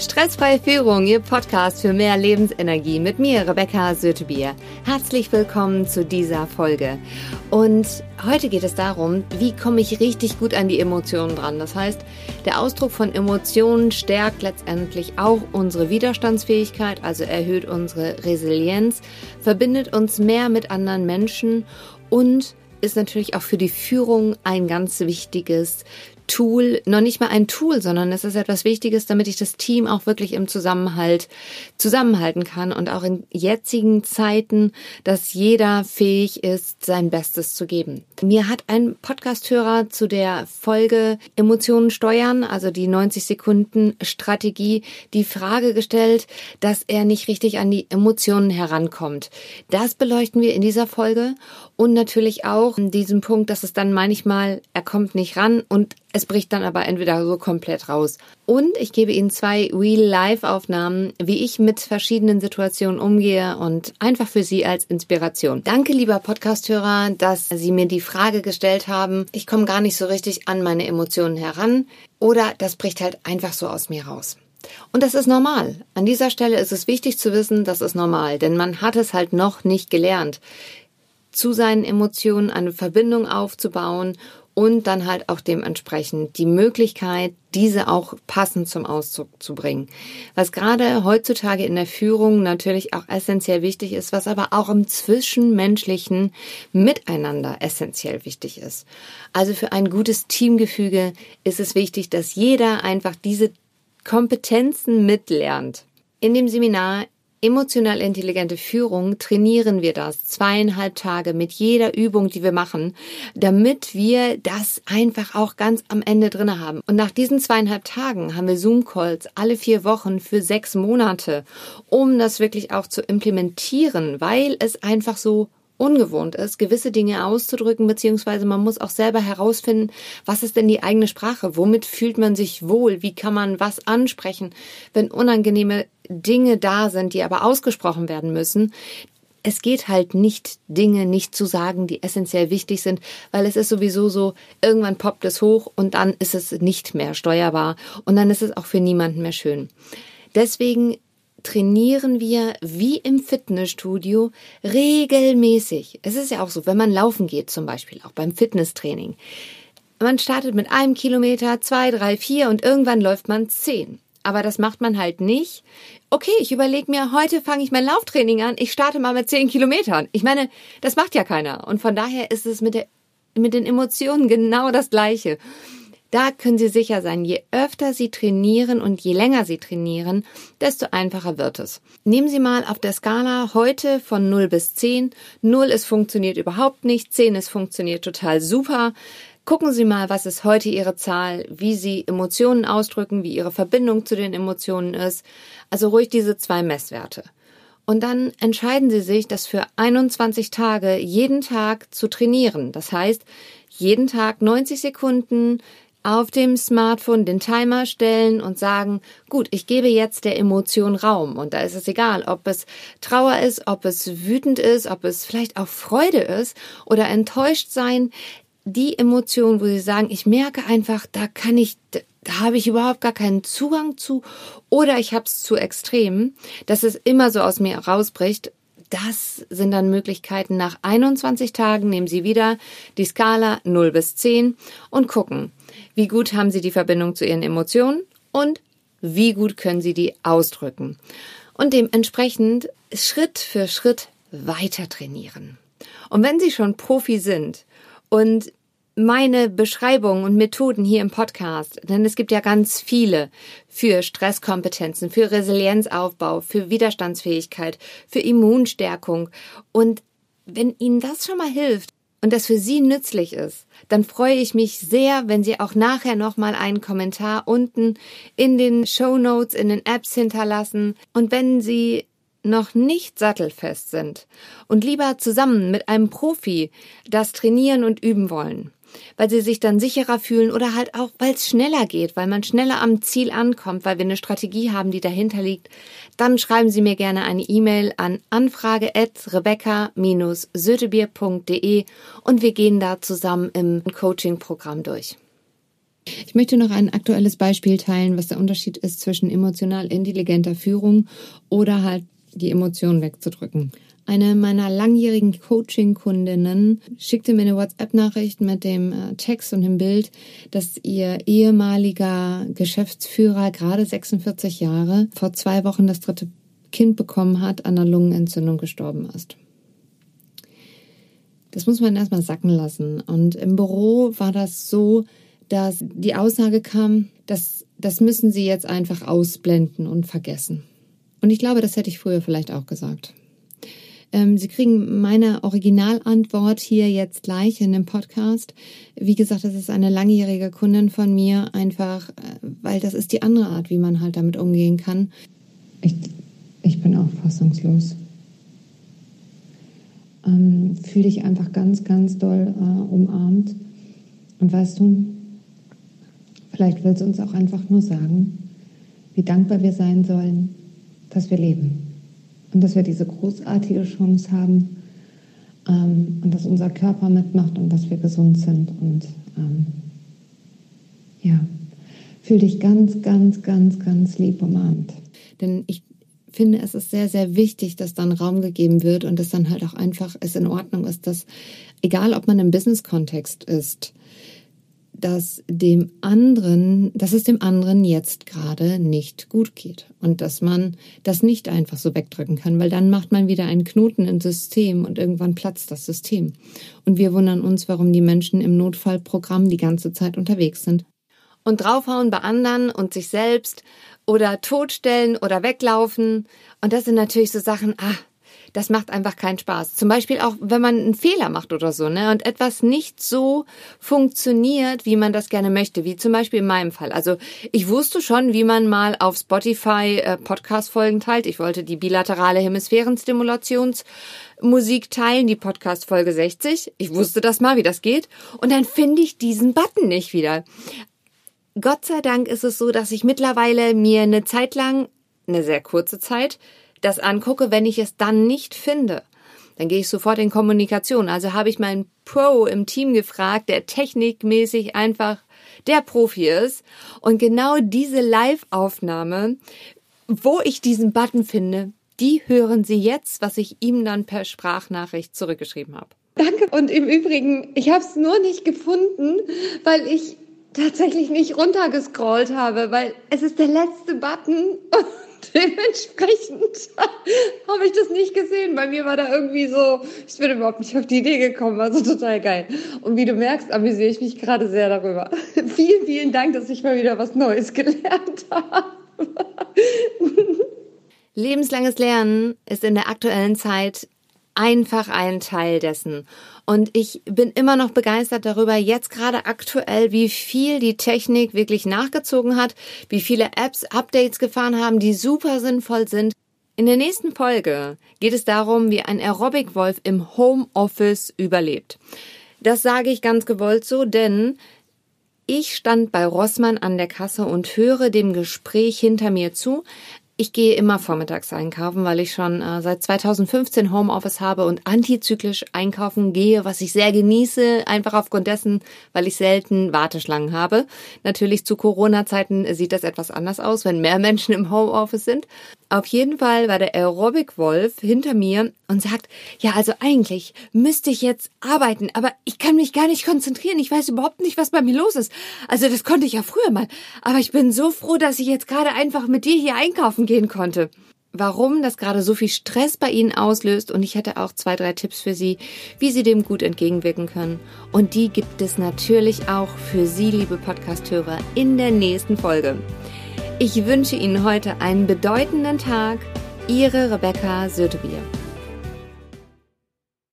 Stressfreie Führung, Ihr Podcast für mehr Lebensenergie mit mir, Rebecca Sötebier. Herzlich willkommen zu dieser Folge. Und heute geht es darum, wie komme ich richtig gut an die Emotionen dran. Das heißt, der Ausdruck von Emotionen stärkt letztendlich auch unsere Widerstandsfähigkeit, also erhöht unsere Resilienz, verbindet uns mehr mit anderen Menschen und ist natürlich auch für die Führung ein ganz wichtiges Tool, noch nicht mal ein Tool, sondern es ist etwas Wichtiges, damit ich das Team auch wirklich im Zusammenhalt zusammenhalten kann und auch in jetzigen Zeiten, dass jeder fähig ist, sein Bestes zu geben. Mir hat ein Podcasthörer zu der Folge Emotionen steuern, also die 90 Sekunden Strategie, die Frage gestellt, dass er nicht richtig an die Emotionen herankommt. Das beleuchten wir in dieser Folge und natürlich auch diesen Punkt, dass es dann manchmal, er kommt nicht ran und es bricht dann aber entweder so komplett raus. Und ich gebe Ihnen zwei Real-Life-Aufnahmen, wie ich mit verschiedenen Situationen umgehe und einfach für Sie als Inspiration. Danke, lieber Podcasthörer, dass Sie mir die Frage gestellt haben. Ich komme gar nicht so richtig an meine Emotionen heran oder das bricht halt einfach so aus mir raus. Und das ist normal. An dieser Stelle ist es wichtig zu wissen, das ist normal, denn man hat es halt noch nicht gelernt, zu seinen Emotionen eine Verbindung aufzubauen und dann halt auch dementsprechend die Möglichkeit, diese auch passend zum Ausdruck zu bringen. Was gerade heutzutage in der Führung natürlich auch essentiell wichtig ist, was aber auch im zwischenmenschlichen Miteinander essentiell wichtig ist. Also für ein gutes Teamgefüge ist es wichtig, dass jeder einfach diese Kompetenzen mitlernt. In dem Seminar Emotional intelligente Führung trainieren wir das zweieinhalb Tage mit jeder Übung, die wir machen, damit wir das einfach auch ganz am Ende drinne haben. Und nach diesen zweieinhalb Tagen haben wir Zoom-Calls alle vier Wochen für sechs Monate, um das wirklich auch zu implementieren, weil es einfach so ungewohnt ist, gewisse Dinge auszudrücken, beziehungsweise man muss auch selber herausfinden, was ist denn die eigene Sprache? Womit fühlt man sich wohl? Wie kann man was ansprechen, wenn unangenehme Dinge da sind, die aber ausgesprochen werden müssen? Es geht halt nicht, Dinge nicht zu sagen, die essentiell wichtig sind, weil es ist sowieso so, irgendwann poppt es hoch und dann ist es nicht mehr steuerbar und dann ist es auch für niemanden mehr schön. Deswegen trainieren wir wie im Fitnessstudio regelmäßig. Es ist ja auch so, wenn man laufen geht zum Beispiel, auch beim Fitnesstraining. Man startet mit einem Kilometer, zwei, drei, vier und irgendwann läuft man zehn. Aber das macht man halt nicht. Okay, ich überlege mir, heute fange ich mein Lauftraining an, ich starte mal mit zehn Kilometern. Ich meine, das macht ja keiner. Und von daher ist es mit, der, mit den Emotionen genau das Gleiche. Da können Sie sicher sein, je öfter Sie trainieren und je länger Sie trainieren, desto einfacher wird es. Nehmen Sie mal auf der Skala heute von 0 bis 10. 0 ist funktioniert überhaupt nicht, 10 ist funktioniert total super. Gucken Sie mal, was ist heute Ihre Zahl, wie Sie Emotionen ausdrücken, wie Ihre Verbindung zu den Emotionen ist. Also ruhig diese zwei Messwerte. Und dann entscheiden Sie sich, das für 21 Tage jeden Tag zu trainieren. Das heißt, jeden Tag 90 Sekunden auf dem Smartphone den Timer stellen und sagen, gut, ich gebe jetzt der Emotion Raum. Und da ist es egal, ob es Trauer ist, ob es wütend ist, ob es vielleicht auch Freude ist oder enttäuscht sein. Die Emotion, wo sie sagen, ich merke einfach, da kann ich, da habe ich überhaupt gar keinen Zugang zu oder ich habe es zu extrem, dass es immer so aus mir rausbricht. Das sind dann Möglichkeiten. Nach 21 Tagen nehmen Sie wieder die Skala 0 bis 10 und gucken, wie gut haben Sie die Verbindung zu Ihren Emotionen und wie gut können Sie die ausdrücken. Und dementsprechend Schritt für Schritt weiter trainieren. Und wenn Sie schon Profi sind und meine Beschreibungen und Methoden hier im Podcast, denn es gibt ja ganz viele für Stresskompetenzen, für Resilienzaufbau, für Widerstandsfähigkeit, für Immunstärkung. Und wenn Ihnen das schon mal hilft, und das für Sie nützlich ist, dann freue ich mich sehr, wenn Sie auch nachher nochmal einen Kommentar unten in den Show Notes, in den Apps hinterlassen. Und wenn Sie noch nicht sattelfest sind und lieber zusammen mit einem Profi das trainieren und üben wollen, weil sie sich dann sicherer fühlen oder halt auch, weil es schneller geht, weil man schneller am Ziel ankommt, weil wir eine Strategie haben, die dahinter liegt, dann schreiben Sie mir gerne eine E-Mail an anfrage@rebecca-sötebier.de und wir gehen da zusammen im Coaching-Programm durch. Ich möchte noch ein aktuelles Beispiel teilen, was der Unterschied ist zwischen emotional intelligenter Führung oder halt die Emotionen wegzudrücken. Eine meiner langjährigen Coaching-Kundinnen schickte mir eine WhatsApp-Nachricht mit dem äh, Text und dem Bild, dass ihr ehemaliger Geschäftsführer, gerade 46 Jahre, vor zwei Wochen das dritte Kind bekommen hat, an einer Lungenentzündung gestorben ist. Das muss man erstmal sacken lassen. Und im Büro war das so, dass die Aussage kam, dass das müssen Sie jetzt einfach ausblenden und vergessen. Und ich glaube, das hätte ich früher vielleicht auch gesagt. Ähm, Sie kriegen meine Originalantwort hier jetzt gleich in dem Podcast. Wie gesagt, das ist eine langjährige Kundin von mir, einfach, äh, weil das ist die andere Art, wie man halt damit umgehen kann. Ich, ich bin auch fassungslos. Ähm, Fühle dich einfach ganz, ganz doll äh, umarmt. Und weißt du, vielleicht will es uns auch einfach nur sagen, wie dankbar wir sein sollen, dass wir leben und dass wir diese großartige Chance haben ähm, und dass unser Körper mitmacht und dass wir gesund sind. Und ähm, ja, fühl dich ganz, ganz, ganz, ganz lieb umarmt. Denn ich finde, es ist sehr, sehr wichtig, dass dann Raum gegeben wird und dass dann halt auch einfach es in Ordnung ist, dass egal ob man im Business-Kontext ist, dass dem anderen, dass es dem anderen jetzt gerade nicht gut geht und dass man das nicht einfach so wegdrücken kann, weil dann macht man wieder einen Knoten im System und irgendwann platzt das System. Und wir wundern uns, warum die Menschen im Notfallprogramm die ganze Zeit unterwegs sind. Und draufhauen bei anderen und sich selbst oder totstellen oder weglaufen. Und das sind natürlich so Sachen, ah, das macht einfach keinen Spaß. Zum Beispiel auch, wenn man einen Fehler macht oder so, ne, und etwas nicht so funktioniert, wie man das gerne möchte, wie zum Beispiel in meinem Fall. Also ich wusste schon, wie man mal auf Spotify äh, Podcast-Folgen teilt. Ich wollte die bilaterale Hemisphärenstimulationsmusik teilen, die Podcast-Folge 60. Ich wusste das mal, wie das geht. Und dann finde ich diesen Button nicht wieder. Gott sei Dank ist es so, dass ich mittlerweile mir eine Zeit lang, eine sehr kurze Zeit, das angucke, wenn ich es dann nicht finde. Dann gehe ich sofort in Kommunikation. Also habe ich meinen Pro im Team gefragt, der technikmäßig einfach der Profi ist. Und genau diese Live-Aufnahme, wo ich diesen Button finde, die hören Sie jetzt, was ich ihm dann per Sprachnachricht zurückgeschrieben habe. Danke. Und im Übrigen, ich habe es nur nicht gefunden, weil ich tatsächlich nicht runtergescrollt habe, weil es ist der letzte Button dementsprechend habe ich das nicht gesehen. Bei mir war da irgendwie so, ich bin überhaupt nicht auf die Idee gekommen, also total geil. Und wie du merkst, amüsiere ich mich gerade sehr darüber. vielen, vielen Dank, dass ich mal wieder was Neues gelernt habe. Lebenslanges Lernen ist in der aktuellen Zeit einfach ein Teil dessen. Und ich bin immer noch begeistert darüber, jetzt gerade aktuell, wie viel die Technik wirklich nachgezogen hat, wie viele Apps Updates gefahren haben, die super sinnvoll sind. In der nächsten Folge geht es darum, wie ein Aerobic-Wolf im Homeoffice überlebt. Das sage ich ganz gewollt so, denn ich stand bei Rossmann an der Kasse und höre dem Gespräch hinter mir zu. Ich gehe immer vormittags einkaufen, weil ich schon äh, seit 2015 Homeoffice habe und antizyklisch einkaufen gehe, was ich sehr genieße, einfach aufgrund dessen, weil ich selten Warteschlangen habe. Natürlich zu Corona-Zeiten sieht das etwas anders aus, wenn mehr Menschen im Homeoffice sind. Auf jeden Fall war der Aerobic-Wolf hinter mir und sagt, ja, also eigentlich müsste ich jetzt arbeiten, aber ich kann mich gar nicht konzentrieren. Ich weiß überhaupt nicht, was bei mir los ist. Also das konnte ich ja früher mal. Aber ich bin so froh, dass ich jetzt gerade einfach mit dir hier einkaufen gehen konnte. Warum das gerade so viel Stress bei Ihnen auslöst und ich hätte auch zwei, drei Tipps für Sie, wie Sie dem gut entgegenwirken können. Und die gibt es natürlich auch für Sie, liebe Podcasthörer, in der nächsten Folge. Ich wünsche Ihnen heute einen bedeutenden Tag. Ihre Rebecca Sötebier.